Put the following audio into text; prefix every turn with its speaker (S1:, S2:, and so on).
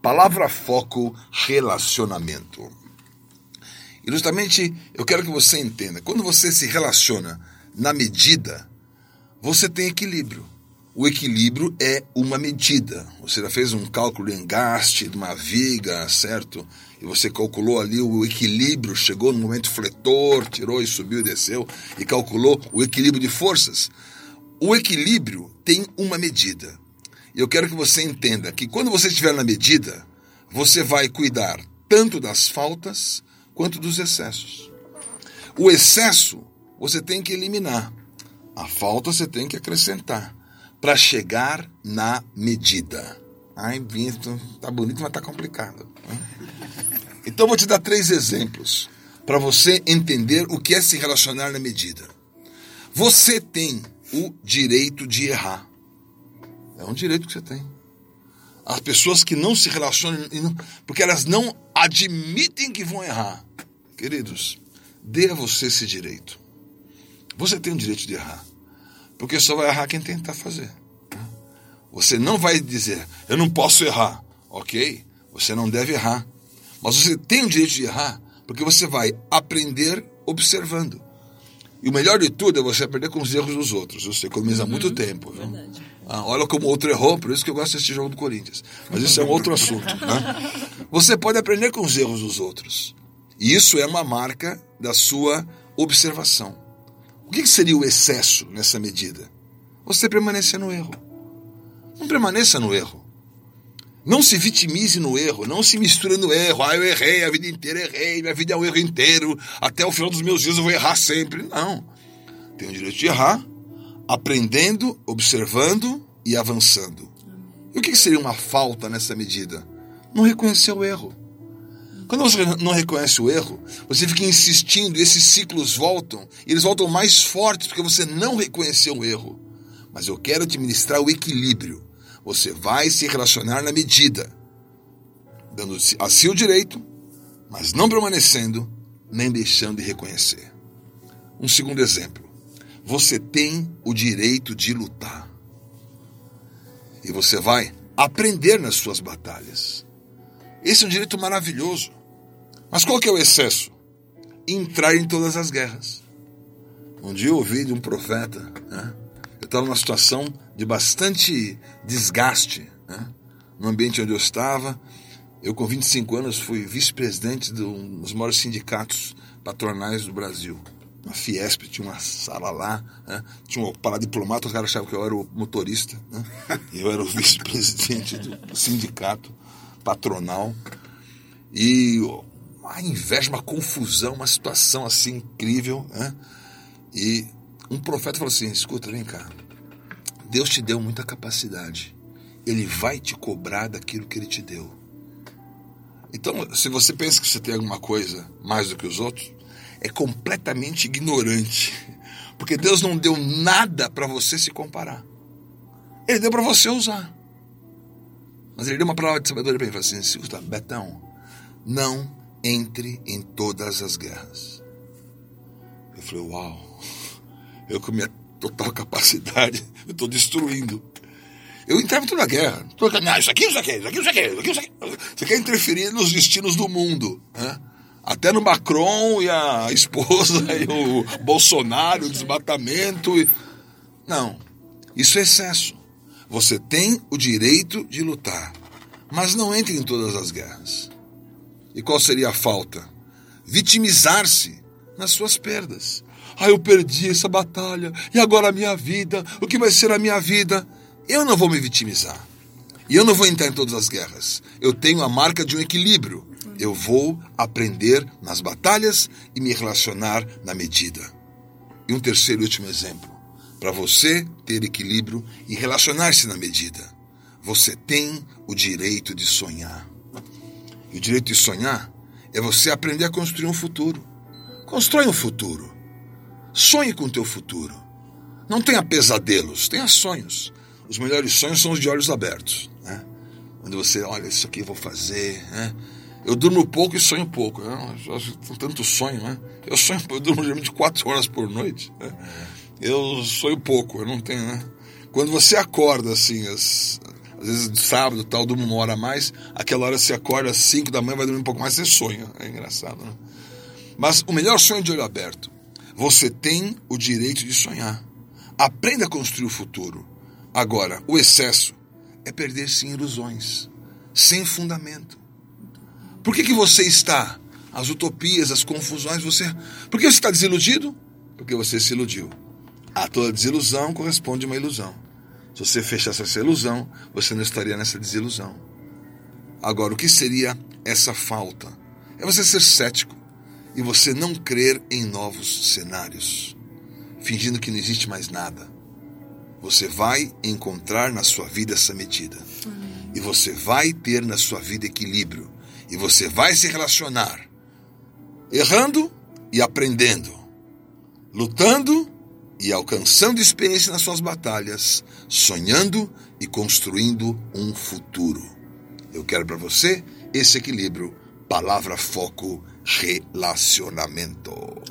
S1: Palavra foco relacionamento. Justamente eu quero que você entenda: quando você se relaciona na medida, você tem equilíbrio. O equilíbrio é uma medida. Você já fez um cálculo de engaste de uma viga, certo? E você calculou ali o equilíbrio, chegou no momento fletor, tirou e subiu e desceu, e calculou o equilíbrio de forças. O equilíbrio tem uma medida. Eu quero que você entenda que quando você estiver na medida, você vai cuidar tanto das faltas quanto dos excessos. O excesso você tem que eliminar, a falta você tem que acrescentar para chegar na medida. Ai, Vitor, tá bonito, mas tá complicado. Né? Então vou te dar três exemplos para você entender o que é se relacionar na medida. Você tem o direito de errar. É um direito que você tem. As pessoas que não se relacionam, porque elas não admitem que vão errar. Queridos, dê a você esse direito. Você tem o direito de errar. Porque só vai errar quem tentar fazer. Você não vai dizer, eu não posso errar. Ok, você não deve errar. Mas você tem o direito de errar, porque você vai aprender observando. E o melhor de tudo é você aprender com os erros dos outros. Você economiza uhum, muito tempo. Ah, olha como outro errou, por isso que eu gosto desse jogo do Corinthians. Mas isso é um outro assunto. Né? Você pode aprender com os erros dos outros. E isso é uma marca da sua observação. O que seria o excesso nessa medida? Você permanecer no erro. Não permaneça no erro. Não se vitimize no erro, não se misture no erro. Ah, eu errei, a vida inteira errei, minha vida é um erro inteiro, até o final dos meus dias eu vou errar sempre. Não. Tenho o direito de errar, aprendendo, observando e avançando. E o que seria uma falta nessa medida? Não reconhecer o erro. Quando você não reconhece o erro, você fica insistindo e esses ciclos voltam, e eles voltam mais fortes porque você não reconheceu o erro. Mas eu quero administrar o equilíbrio. Você vai se relacionar na medida, dando a si o direito, mas não permanecendo, nem deixando de reconhecer. Um segundo exemplo. Você tem o direito de lutar. E você vai aprender nas suas batalhas. Esse é um direito maravilhoso. Mas qual que é o excesso? Entrar em todas as guerras. Um dia eu ouvi de um profeta, né? Estava numa situação de bastante desgaste, né? no ambiente onde eu estava. Eu, com 25 anos, fui vice-presidente de um dos maiores sindicatos patronais do Brasil. Na Fiesp, tinha uma sala lá, né? tinha um paradiplomata, os caras achavam que eu era o motorista. Né? Eu era o vice-presidente do sindicato patronal. E uma inveja, uma confusão, uma situação assim incrível, né? E um profeta falou assim: escuta, vem cá. Deus te deu muita capacidade. Ele vai te cobrar daquilo que ele te deu. Então, se você pensa que você tem alguma coisa mais do que os outros, é completamente ignorante. Porque Deus não deu nada para você se comparar. Ele deu para você usar. Mas ele deu uma palavra de sabedoria para mim. Ele falou assim: escuta, Betão, não entre em todas as guerras. Eu falei, uau, eu com minha total capacidade, eu estou destruindo. Eu entrava em toda a guerra. Não, isso aqui, isso aqui, isso aqui, isso aqui, isso aqui, isso aqui. Você quer interferir nos destinos do mundo. Né? Até no Macron e a esposa e o Bolsonaro, o desmatamento. E... Não, isso é excesso. Você tem o direito de lutar, mas não entre em todas as guerras. E qual seria a falta? Vitimizar-se nas suas perdas. Ah, eu perdi essa batalha, e agora a minha vida, o que vai ser a minha vida? Eu não vou me vitimizar. E eu não vou entrar em todas as guerras. Eu tenho a marca de um equilíbrio. Eu vou aprender nas batalhas e me relacionar na medida. E um terceiro e último exemplo. Para você ter equilíbrio e relacionar-se na medida, você tem o direito de sonhar. E o direito de sonhar é você aprender a construir um futuro. Constrói um futuro. Sonhe com o teu futuro. Não tenha pesadelos, tenha sonhos. Os melhores sonhos são os de olhos abertos. Né? Quando você, olha, isso aqui eu vou fazer. Né? Eu durmo pouco e sonho pouco. Né? Tanto sonho, né? Eu sonho, eu durmo geralmente quatro horas por noite. Né? Eu sonho pouco, eu não tenho, né? Quando você acorda assim, as, Às vezes sábado, tal, durma uma hora a mais, aquela hora você acorda às 5 da manhã, vai dormir um pouco mais, você sonha. É engraçado, né? Mas o melhor sonho é de olho aberto. Você tem o direito de sonhar. Aprenda a construir o futuro. Agora, o excesso é perder-se em ilusões, sem fundamento. Por que, que você está? As utopias, as confusões, você. Por que você está desiludido? Porque você se iludiu. A toda desilusão corresponde a uma ilusão. Se você fechasse essa ilusão, você não estaria nessa desilusão. Agora, o que seria essa falta? É você ser cético e você não crer em novos cenários, fingindo que não existe mais nada. Você vai encontrar na sua vida essa medida. E você vai ter na sua vida equilíbrio. E você vai se relacionar errando e aprendendo, lutando e alcançando experiência nas suas batalhas, sonhando e construindo um futuro. Eu quero para você esse equilíbrio. Palavra, foco, relacionamento.